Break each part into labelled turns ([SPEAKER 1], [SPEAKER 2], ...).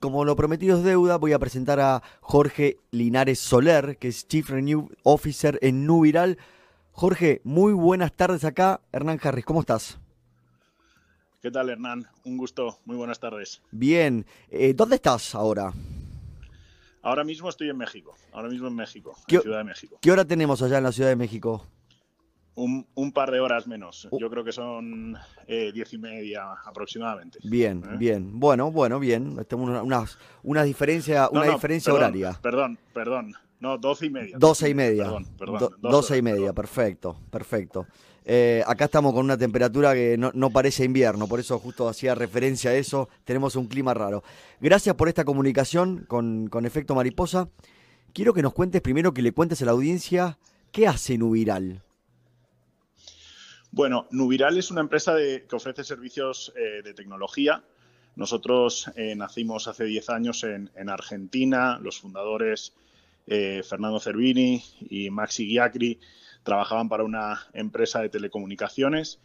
[SPEAKER 1] Como lo prometido es deuda, voy a presentar a Jorge Linares Soler, que es Chief Renew Officer en Nubiral. Jorge, muy buenas tardes acá. Hernán Harris, ¿cómo estás?
[SPEAKER 2] ¿Qué tal, Hernán? Un gusto, muy buenas tardes.
[SPEAKER 1] Bien, eh, ¿dónde estás ahora?
[SPEAKER 2] Ahora mismo estoy en México, ahora mismo en México, en Ciudad de México.
[SPEAKER 1] ¿Qué hora tenemos allá en la Ciudad de México?
[SPEAKER 2] Un, par de horas menos. Uh. Yo creo que son eh, diez y media aproximadamente.
[SPEAKER 1] Bien, ¿Eh? bien. Bueno, bueno, bien. Tenemos una, una, diferencia, una diferencia horaria.
[SPEAKER 2] Perdón, perdón. No, doce y media.
[SPEAKER 1] Doce y media. Perdón, perdón. doce y media, perfecto, perfecto. Eh, acá estamos con una temperatura que no, no, parece invierno, por eso justo hacía referencia a eso. Tenemos un clima raro. Gracias por esta comunicación con, con Efecto Mariposa. Quiero que nos cuentes primero, que le cuentes a la audiencia qué hace Nubiral.
[SPEAKER 2] Bueno, Nubiral es una empresa que ofrece servicios eh, de tecnología. Nosotros eh, nacimos hace 10 años en, Argentina. Los fundadores eh, Fernando Cervini y Maxi Giacri trabajaban para una empresa de telecomunicaciones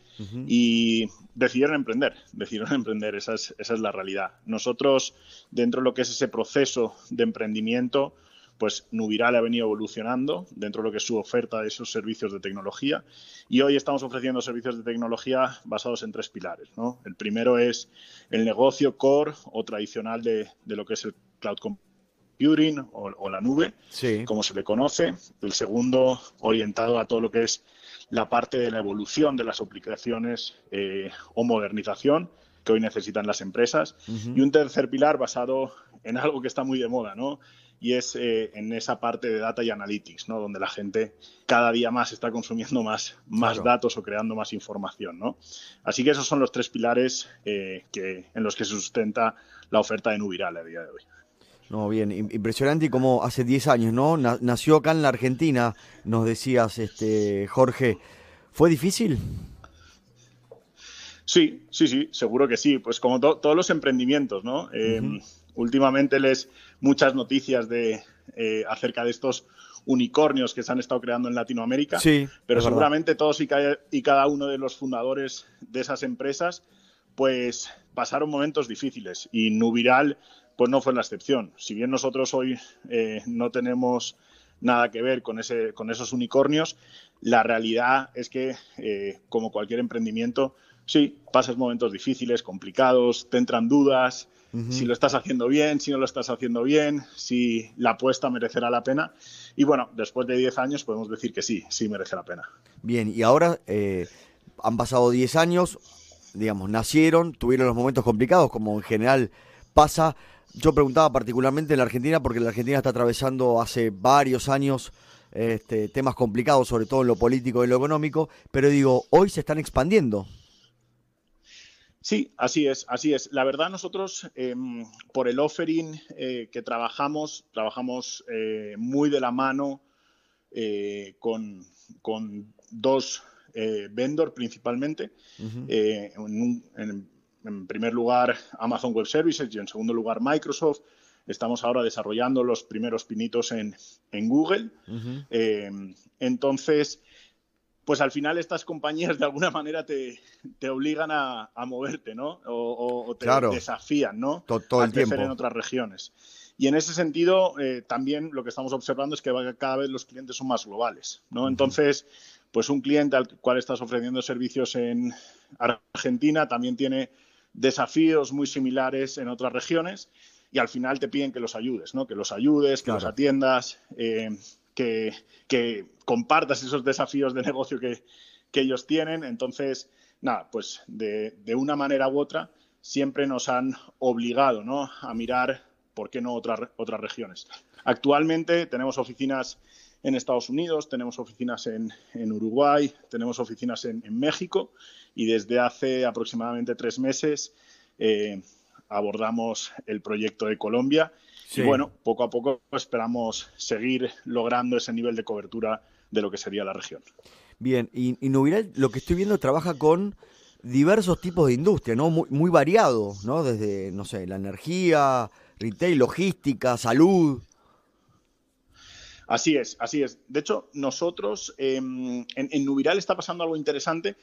[SPEAKER 2] y decidieron emprender, decidieron emprender, esa es, esa es la realidad. Nosotros, dentro de lo que es ese proceso de emprendimiento, pues Nubiral ha venido evolucionando dentro de lo que es su oferta de esos servicios de tecnología y hoy estamos ofreciendo servicios de tecnología basados en tres pilares. El primero es el negocio core o tradicional de, lo que es el cloud computing o, la nube, como se le conoce. El segundo, orientado a todo lo que es la parte de la evolución de las aplicaciones eh, o modernización que hoy necesitan las empresas. Y un tercer pilar basado en algo que está muy de moda, ¿no? Y es eh, en esa parte de data y analytics, ¿no? donde la gente cada día más está consumiendo más, más datos o creando más información. ¿no? Así que esos son los tres pilares eh, que, en los que se sustenta la oferta de Nubiral a día de hoy.
[SPEAKER 1] No, bien, impresionante y como hace 10 años, ¿no? Nació acá en la Argentina, nos decías, este Jorge. ¿Fue difícil?
[SPEAKER 2] Sí, sí, sí, seguro que sí. Pues como todos los emprendimientos, ¿no? Em, últimamente les muchas noticias de eh, acerca de estos unicornios que se han estado creando en Latinoamérica, sí, pero seguramente todos y cada, uno de los fundadores de esas empresas pues pasaron momentos difíciles y Nubiral pues no fue la excepción. Si bien nosotros hoy eh, no tenemos nada que ver con, ese, con esos unicornios, la realidad es que, eh, como cualquier emprendimiento, sí, pasas momentos difíciles, complicados, te entran dudas, si lo estás haciendo bien, si no lo estás haciendo bien, si la apuesta merecerá la pena. Y bueno, después de 10 años podemos decir que sí, sí merece la pena.
[SPEAKER 1] Bien, y ahora eh, han pasado 10 años, digamos, nacieron, tuvieron los momentos complicados, como en general pasa. Yo preguntaba particularmente en la Argentina, porque la Argentina está atravesando hace varios años este, temas complicados, sobre todo en lo político y en lo económico, pero digo, hoy se están expandiendo.
[SPEAKER 2] Sí, así es, así es. La verdad nosotros em, por el offering eh, que trabajamos, trabajamos eh, muy de la mano eh, con, dos vendors principalmente. en, primer lugar Amazon Web Services y en segundo lugar Microsoft. Estamos ahora desarrollando los primeros pinitos en, Google. Em, entonces, pues al final estas compañías de alguna manera te, obligan a, moverte, ¿no? O, te desafían, ¿no?
[SPEAKER 1] Todo, a crecer
[SPEAKER 2] en otras regiones. Y en ese sentido, eh, también lo que estamos observando es que cada vez los clientes son más globales, ¿no? Entonces, pues un cliente al cual estás ofreciendo servicios en Argentina también tiene desafíos muy similares en otras regiones y al final te piden que los ayudes, ¿no? Que los ayudes, que los atiendas. Eh, que, compartas esos desafíos de negocio que, ellos tienen. Entonces, nada, pues de, una manera u otra siempre nos han obligado ¿no? a mirar, ¿por qué no otras, otras regiones? Actualmente tenemos oficinas en Estados Unidos, tenemos oficinas en, Uruguay, tenemos oficinas en, México y desde hace aproximadamente tres meses eh, abordamos el proyecto de Colombia y bueno, poco a poco esperamos seguir logrando ese nivel de cobertura de lo que sería la región.
[SPEAKER 1] Bien, y, y Nubiral, lo que estoy viendo, trabaja con diversos tipos de industria, ¿no? Muy, muy variado, ¿no? Desde, no sé, la energía, retail, logística, salud.
[SPEAKER 2] Así es, así es. De hecho, nosotros em, en, Nubiral está pasando algo interesante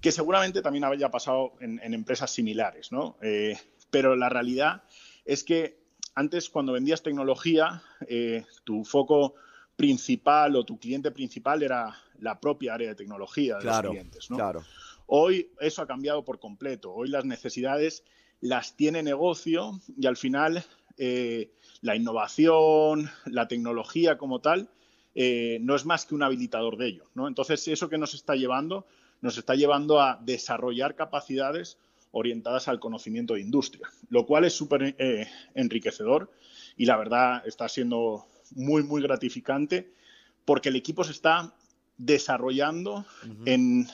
[SPEAKER 2] que seguramente también haya pasado en, empresas similares, ¿no? Eh, pero la realidad es que antes cuando vendías tecnología, eh, tu foco principal o tu cliente principal era la propia área de tecnología de los clientes. ¿no?
[SPEAKER 1] Claro.
[SPEAKER 2] Hoy eso ha cambiado por completo. Hoy las necesidades las tiene negocio y al final eh, la innovación, la tecnología como tal, eh, no es más que un habilitador de ello. ¿no? Entonces, eso que nos está llevando, nos está llevando a desarrollar capacidades orientadas al conocimiento de industria, lo cual es súper eh, enriquecedor y la verdad está siendo muy, muy gratificante porque el equipo se está desarrollando en,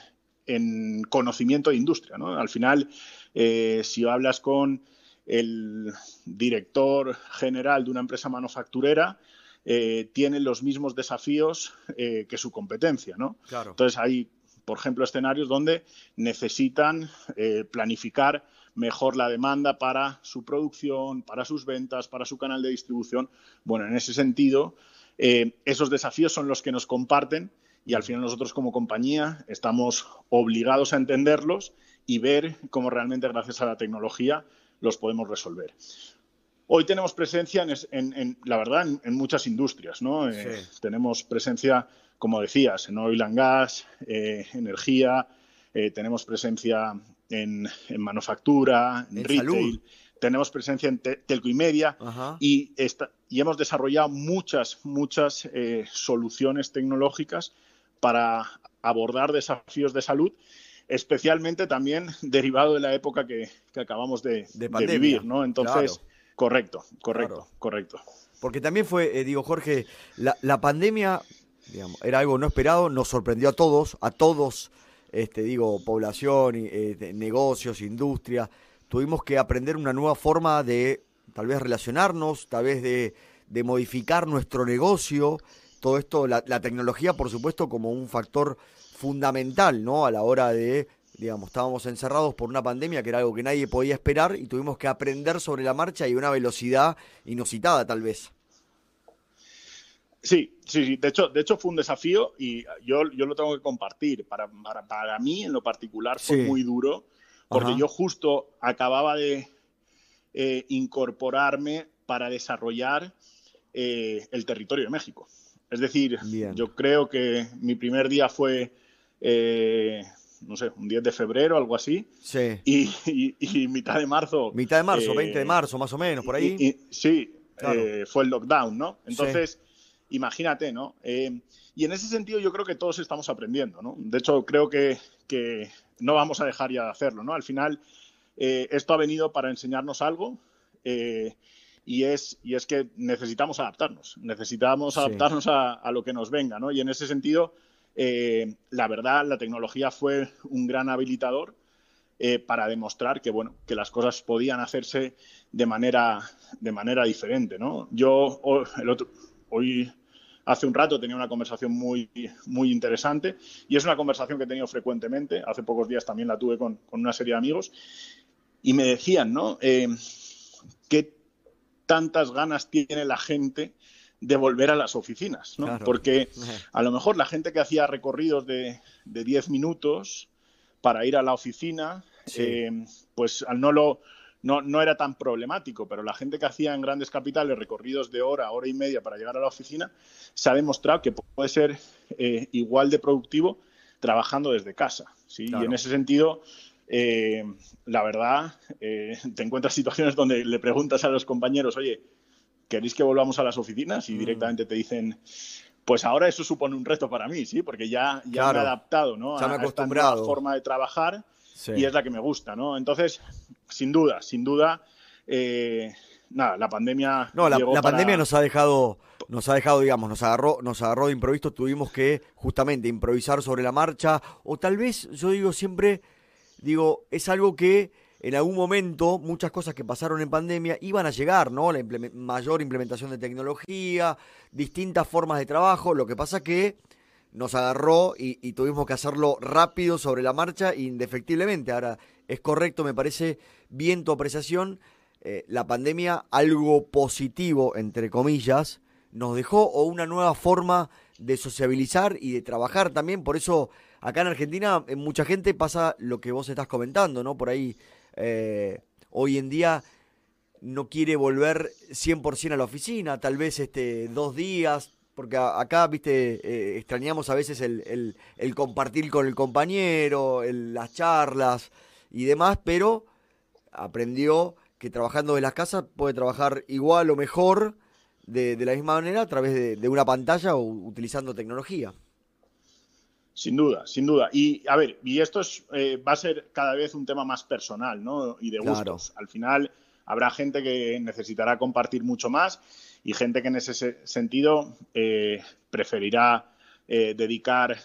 [SPEAKER 2] conocimiento de industria. Al final, eh, si hablas con el director general de una empresa manufacturera, eh, tiene los mismos desafíos que su competencia. ¿no? Entonces, hay por ejemplo, escenarios donde necesitan eh, planificar mejor la demanda para su producción, para sus ventas, para su canal de distribución. Bueno, en ese sentido, eh, esos desafíos son los que nos comparten y al final nosotros como compañía estamos obligados a entenderlos y ver cómo realmente gracias a la tecnología los podemos resolver. Hoy tenemos presencia, en, la verdad, en, muchas industrias. ¿no? Eh, tenemos presencia como decías, en oil and gas, eh, energía, eh, tenemos presencia en, manufactura, en, retail, tenemos presencia en telco y media y, y, hemos desarrollado muchas, muchas eh, soluciones tecnológicas para abordar desafíos de salud especialmente también derivado de la época que, acabamos de, vivir, ¿no? Entonces, correcto, correcto, correcto.
[SPEAKER 1] Porque también fue, digo Jorge, la, la pandemia era algo no esperado, nos sorprendió a todos, a todos, este, digo, población, eh, negocios, industria. Tuvimos que aprender una nueva forma de tal vez relacionarnos, tal vez de, modificar nuestro negocio. Todo esto, la, tecnología, por supuesto, como un factor fundamental, ¿no? A la hora de, digamos, estábamos encerrados por una pandemia que era algo que nadie podía esperar y tuvimos que aprender sobre la marcha y una velocidad inusitada, tal vez.
[SPEAKER 2] Sí, sí, sí. De hecho, de hecho fue un desafío y yo, yo lo tengo que compartir. Para, para, mí, en lo particular, fue muy duro porque yo justo acababa de eh, incorporarme para desarrollar eh, el territorio de México. Es decir, yo creo que mi primer día fue, eh, no sé, un 10 de febrero, algo así.
[SPEAKER 1] Sí.
[SPEAKER 2] Y, mitad de marzo.
[SPEAKER 1] Mitad de marzo, 20 de marzo, más o menos, por ahí.
[SPEAKER 2] sí, fue el lockdown, ¿no? Entonces imagínate, ¿no? Eh, y en ese sentido yo creo que todos estamos aprendiendo, ¿no? De hecho, creo que, no vamos a dejar ya de hacerlo, ¿no? Al final, eh, esto ha venido para enseñarnos algo eh, y, es, y es que necesitamos adaptarnos, necesitamos adaptarnos a, lo que nos venga, ¿no? Y en ese sentido, la verdad, la tecnología fue un gran habilitador para demostrar que, bueno, que las cosas podían hacerse de manera, de manera diferente, ¿no? Yo, el otro, hoy hace un rato tenía una conversación muy, muy interesante y es una conversación que he tenido frecuentemente. Hace pocos días también la tuve con, una serie de amigos y me decían, ¿no? Eh, ¿Qué tantas ganas tiene la gente de volver a las oficinas? ¿no? Porque a lo mejor la gente que hacía recorridos de, de 10 minutos para ir a la oficina, eh, pues al no lo no, no era tan problemático, pero la gente que hacía en grandes capitales recorridos de hora, hora y media para llegar a la oficina, se ha demostrado que puede ser eh, igual de productivo trabajando desde casa. ¿sí? Y en ese sentido, eh, la verdad, eh, te encuentras situaciones donde le preguntas a los compañeros, oye, ¿queréis que volvamos a las oficinas? Y mm. directamente te dicen, pues ahora eso supone un reto para mí, ¿sí? Porque ya, ya me he adaptado, ¿no?
[SPEAKER 1] a, esta nueva
[SPEAKER 2] forma de trabajar y es la que me gusta, ¿no? Entonces, sin duda, sin duda, eh, nada, la pandemia.
[SPEAKER 1] No, la, pandemia nos ha dejado, nos ha dejado, digamos, nos agarró, nos agarró de improviso, tuvimos que justamente improvisar sobre la marcha, o tal vez, yo digo siempre, digo, es algo que en algún momento muchas cosas que pasaron en pandemia iban a llegar, ¿no? La mayor implementación de tecnología, distintas formas de trabajo, lo que pasa que nos agarró y, tuvimos que hacerlo rápido sobre la marcha, indefectiblemente. Ahora, es correcto, me parece bien tu apreciación. Eh, la pandemia, algo positivo, entre comillas, nos dejó una nueva forma de sociabilizar y de trabajar también. Por eso, acá en Argentina, en mucha gente pasa lo que vos estás comentando, ¿no? Por ahí, eh, hoy en día no quiere volver 100% a la oficina, tal vez este, dos días, porque acá, viste, eh, extrañamos a veces el, el, compartir con el compañero, las charlas y demás, pero aprendió que trabajando de las casas puede trabajar igual o mejor de, la misma manera a través de, una pantalla o utilizando tecnología.
[SPEAKER 2] Sin duda, sin duda. Y a ver, y esto es, eh, va a ser cada vez un tema más personal, ¿no? Y de gustos. Al final habrá gente que necesitará compartir mucho más y gente que en ese sentido eh, preferirá eh, dedicar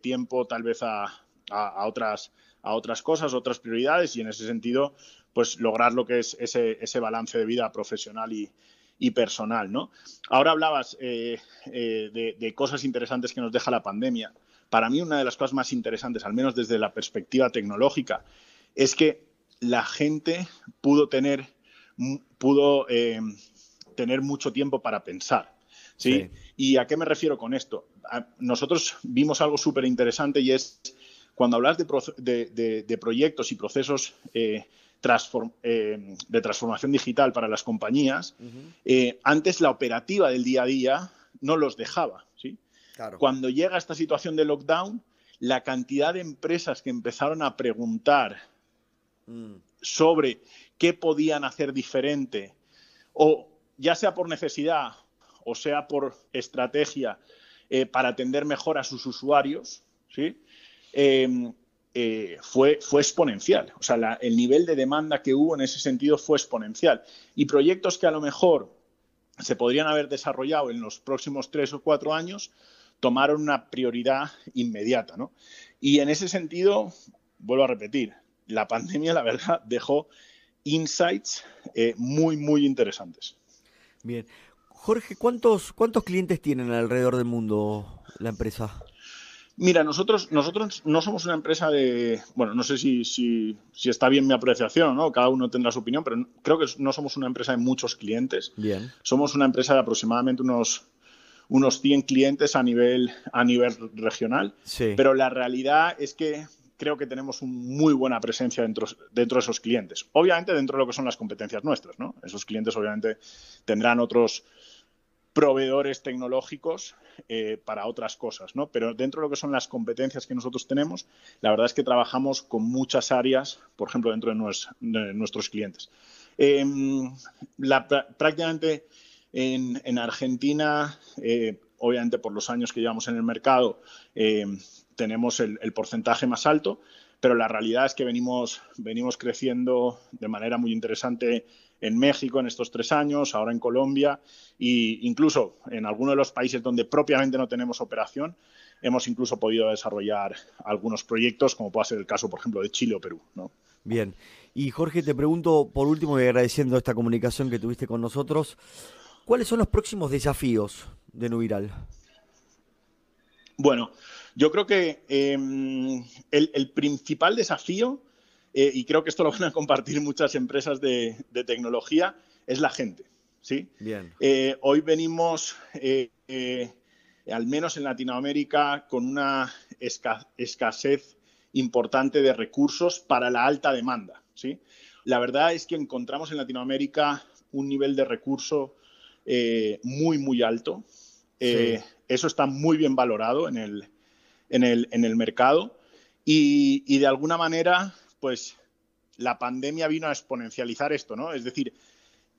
[SPEAKER 2] tiempo tal vez a, otras, a otras cosas, otras prioridades y en ese sentido pues lograr lo que es ese, ese balance de vida profesional y, y personal, ¿no? Ahora hablabas eh, eh, de, cosas interesantes que nos deja la pandemia. Para mí una de las cosas más interesantes, al menos desde la perspectiva tecnológica, es que la gente pudo tener, pudo, eh, tener mucho tiempo para pensar. ¿sí? ¿Y a qué me refiero con esto? nosotros vimos algo súper interesante y es cuando hablas de, de, proyectos y procesos eh, de transformación digital para las compañías, eh, antes la operativa del día a día no los dejaba. ¿sí? Cuando llega esta situación de lockdown, la cantidad de empresas que empezaron a preguntar mm. sobre qué podían hacer diferente, o ya sea por necesidad o sea por estrategia, eh, para atender mejor a sus usuarios, ¿sí? Eh, fue, fue exponencial. O sea, el nivel de demanda que hubo en ese sentido fue exponencial. Y proyectos que a lo mejor se podrían haber desarrollado en los próximos tres o cuatro años tomaron una prioridad inmediata. ¿no? Y en ese sentido, vuelvo a repetir, la pandemia, la verdad, dejó insights eh, muy, muy interesantes.
[SPEAKER 1] Bien. Jorge, ¿cuántos, ¿cuántos clientes tienen alrededor del mundo la empresa?
[SPEAKER 2] Mira, nosotros, nosotros no somos una empresa de. Bueno, no sé si, si, está bien mi apreciación, ¿no? Cada uno tendrá su opinión, pero creo que no somos una empresa de muchos clientes.
[SPEAKER 1] Bien.
[SPEAKER 2] Somos una empresa de aproximadamente unos, unos 100 clientes a nivel, a nivel regional.
[SPEAKER 1] Sí.
[SPEAKER 2] Pero la realidad es que creo que tenemos una muy buena presencia dentro, dentro de esos clientes. Obviamente, dentro de lo que son las competencias nuestras, ¿no? Esos clientes, obviamente, tendrán otros proveedores tecnológicos eh, para otras cosas, ¿no? Pero dentro de lo que son las competencias que nosotros tenemos, la verdad es que trabajamos con muchas áreas, por ejemplo, dentro de, nuestros clientes. Em, prácticamente en, Argentina, eh, obviamente por los años que llevamos en el mercado, em, tenemos el, el, porcentaje más alto, pero la realidad es que venimos, venimos creciendo de manera muy interesante en México en estos tres años, ahora en Colombia e incluso en algunos de los países donde propiamente no tenemos operación, hemos incluso podido desarrollar algunos proyectos, como puede ser el caso, por ejemplo, de Chile o Perú. ¿no?
[SPEAKER 1] Bien. Y Jorge, te pregunto por último y agradeciendo esta comunicación que tuviste con nosotros, ¿cuáles son los próximos desafíos de Nubiral?
[SPEAKER 2] Bueno, yo creo que em, el principal desafío eh, y creo que esto lo van a compartir muchas empresas de, tecnología, es la gente. ¿sí?
[SPEAKER 1] Bien.
[SPEAKER 2] Eh, hoy venimos, eh, al menos en Latinoamérica, con una escasez importante de recursos para la alta demanda. ¿sí? La verdad es que encontramos en Latinoamérica un nivel de recurso muy, muy alto. Eso está muy bien valorado en el, en el, en el mercado. Y, y, de alguna manera pues la pandemia vino a exponencializar esto, ¿no? Es decir,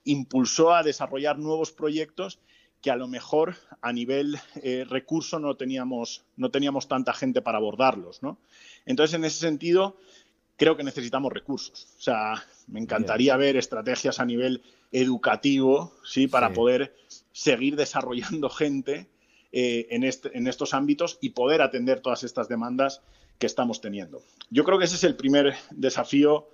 [SPEAKER 2] impulsó a desarrollar nuevos proyectos que a lo mejor a nivel eh, recurso no teníamos, no teníamos tanta gente para abordarlos, ¿no? Entonces, en ese sentido, creo que necesitamos recursos. O sea, me encantaría ver estrategias a nivel educativo, ¿sí? Para poder seguir desarrollando gente eh, en, este, en estos ámbitos y poder atender todas estas demandas que estamos teniendo. Yo creo que ese es el primer desafío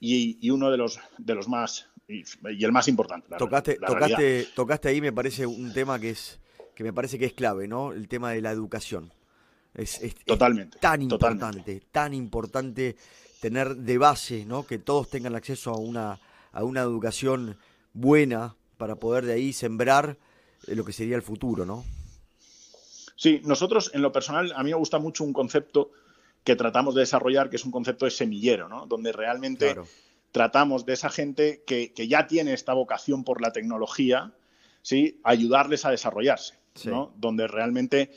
[SPEAKER 2] y, uno de los, de los más y, el más importante.
[SPEAKER 1] tocaste, tocaste, tocaste ahí, me parece un tema que es que me parece que es clave, ¿no? El tema de la educación. Es,
[SPEAKER 2] totalmente.
[SPEAKER 1] tan importante, tan importante tener de base, ¿no? Que todos tengan acceso a una, a una educación buena para poder de ahí sembrar eh, lo que sería el futuro, ¿no?
[SPEAKER 2] Sí, nosotros en lo personal, a mí me gusta mucho un concepto que tratamos de desarrollar, que es un concepto de semillero, ¿no? Donde realmente tratamos de esa gente que, ya tiene esta vocación por la tecnología, ¿sí? ayudarles a desarrollarse, ¿no? donde realmente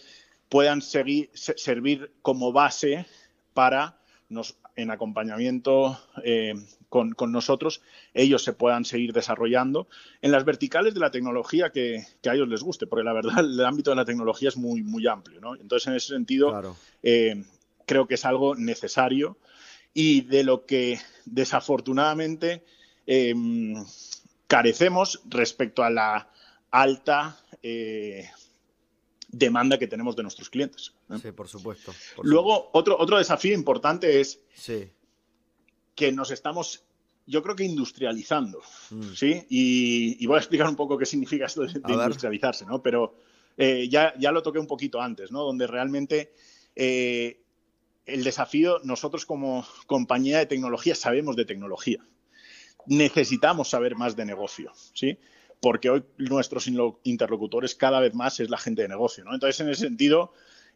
[SPEAKER 2] puedan seguir, servir como base para nos, en acompañamiento eh, con, nosotros, ellos se puedan seguir desarrollando en las verticales de la tecnología que, a ellos les guste, porque la verdad el ámbito de la tecnología es muy, muy amplio. ¿no? Entonces, en ese sentido, eh, creo que es algo necesario y de lo que desafortunadamente em, carecemos respecto a la alta eh, demanda que tenemos de nuestros clientes.
[SPEAKER 1] Sí, por supuesto.
[SPEAKER 2] Luego, Otro, otro desafío importante es que nos estamos, yo creo que industrializando, mm. ¿sí? Y, voy a explicar un poco qué significa esto de, industrializarse, ¿no? Pero eh, ya, ya lo toqué un poquito antes, ¿no? Donde realmente eh, el desafío, nosotros como compañía de tecnología sabemos de tecnología. Necesitamos saber más de negocio, ¿sí? Porque hoy nuestros interlocutores cada vez más es la gente de negocio, ¿no? Entonces, en ese sentido,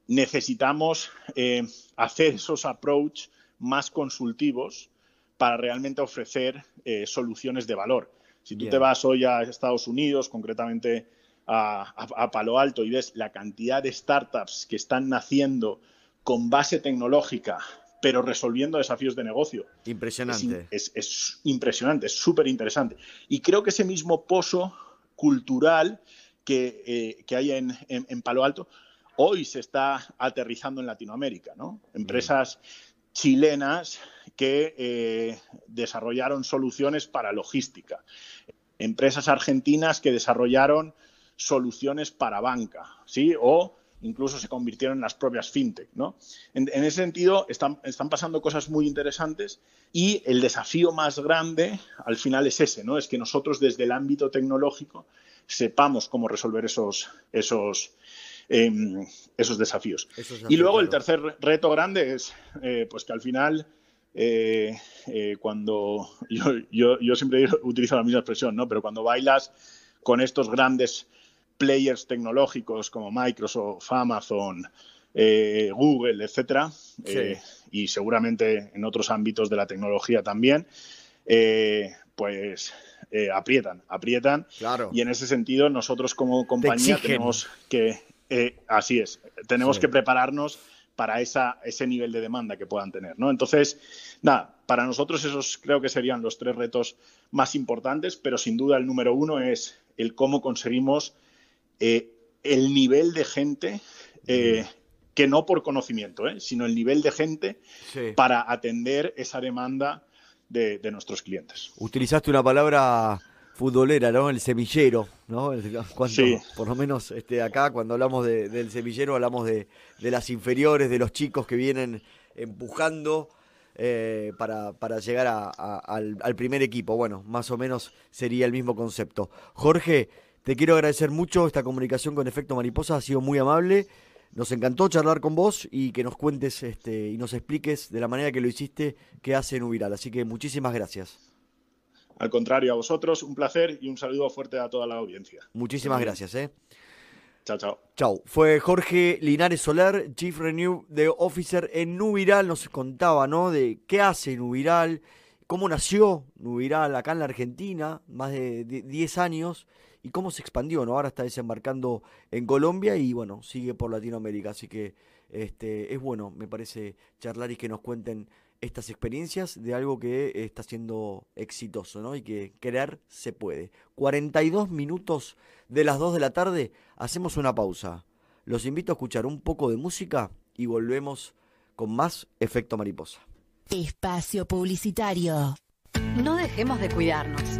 [SPEAKER 2] necesitamos eh, hacer esos approach más consultivos para realmente ofrecer eh, soluciones de valor. Si tú te vas hoy a Estados Unidos, concretamente a, Palo Alto, y ves la cantidad de startups que están naciendo con base tecnológica, pero resolviendo desafíos de negocio.
[SPEAKER 1] Impresionante.
[SPEAKER 2] Es, impresionante, es súper interesante. Y creo que ese mismo pozo cultural que, eh, hay en, Palo Alto hoy se está aterrizando en Latinoamérica, ¿no? Empresas chilenas que eh, desarrollaron soluciones para logística. Empresas argentinas que desarrollaron soluciones para banca, ¿sí? O incluso se convirtieron en las propias fintech. ¿no? En, ese sentido, están, están, pasando cosas muy interesantes y el desafío más grande al final es ese, ¿no? es que nosotros desde el ámbito tecnológico sepamos cómo resolver esos, esos, em, esos desafíos. y luego el tercer reto grande es eh, pues que al final... Eh, eh, cuando yo, yo, yo siempre utilizo la misma expresión, ¿no? Pero cuando bailas con estos grandes players tecnológicos como Microsoft, Amazon, eh, Google, etcétera, eh, y seguramente en otros ámbitos de la tecnología también, eh, pues aprietan, aprietan.
[SPEAKER 1] Claro.
[SPEAKER 2] Y en ese sentido, nosotros como compañía tenemos que, así es, tenemos que prepararnos para esa, ese nivel de demanda que puedan tener. ¿no? Entonces, nada, para nosotros esos creo que serían los tres retos más importantes, pero sin duda el número uno es el cómo conseguimos eh, el nivel de gente, eh, que no por conocimiento, eh, sino el nivel de gente para atender esa demanda de, nuestros clientes.
[SPEAKER 1] Utilizaste una palabra futbolera, ¿no? El semillero, ¿no? Por lo menos este, acá cuando hablamos del semillero hablamos de, las inferiores, de los chicos que vienen empujando para, llegar al, al, primer equipo. Bueno, más o menos sería el mismo concepto. Jorge, te quiero agradecer mucho esta comunicación con Efecto Mariposa, ha sido muy amable. Nos encantó charlar con vos y que nos cuentes este, y nos expliques de la manera que lo hiciste qué hace Nubiral. Así que muchísimas gracias.
[SPEAKER 2] Al contrario, a vosotros, un placer y un saludo fuerte a toda la audiencia.
[SPEAKER 1] Muchísimas gracias. ¿eh?
[SPEAKER 2] Chao, chao.
[SPEAKER 1] Chao. Fue Jorge Linares Solar, Chief Renew de Officer en Nubiral. Nos contaba, ¿no? De qué hace Nubiral, cómo nació Nubiral acá en la Argentina, más de 10 años y cómo se expandió, ¿no? Ahora está desembarcando en Colombia y bueno, sigue por Latinoamérica, así que este, es bueno, me parece, charlar y que nos cuenten estas experiencias de algo que está siendo exitoso, ¿no? Y que querer se puede. 42 minutos de las 2 de la tarde, hacemos una pausa. Los invito a escuchar un poco de música y volvemos con más efecto mariposa.
[SPEAKER 3] Espacio publicitario. No dejemos de cuidarnos.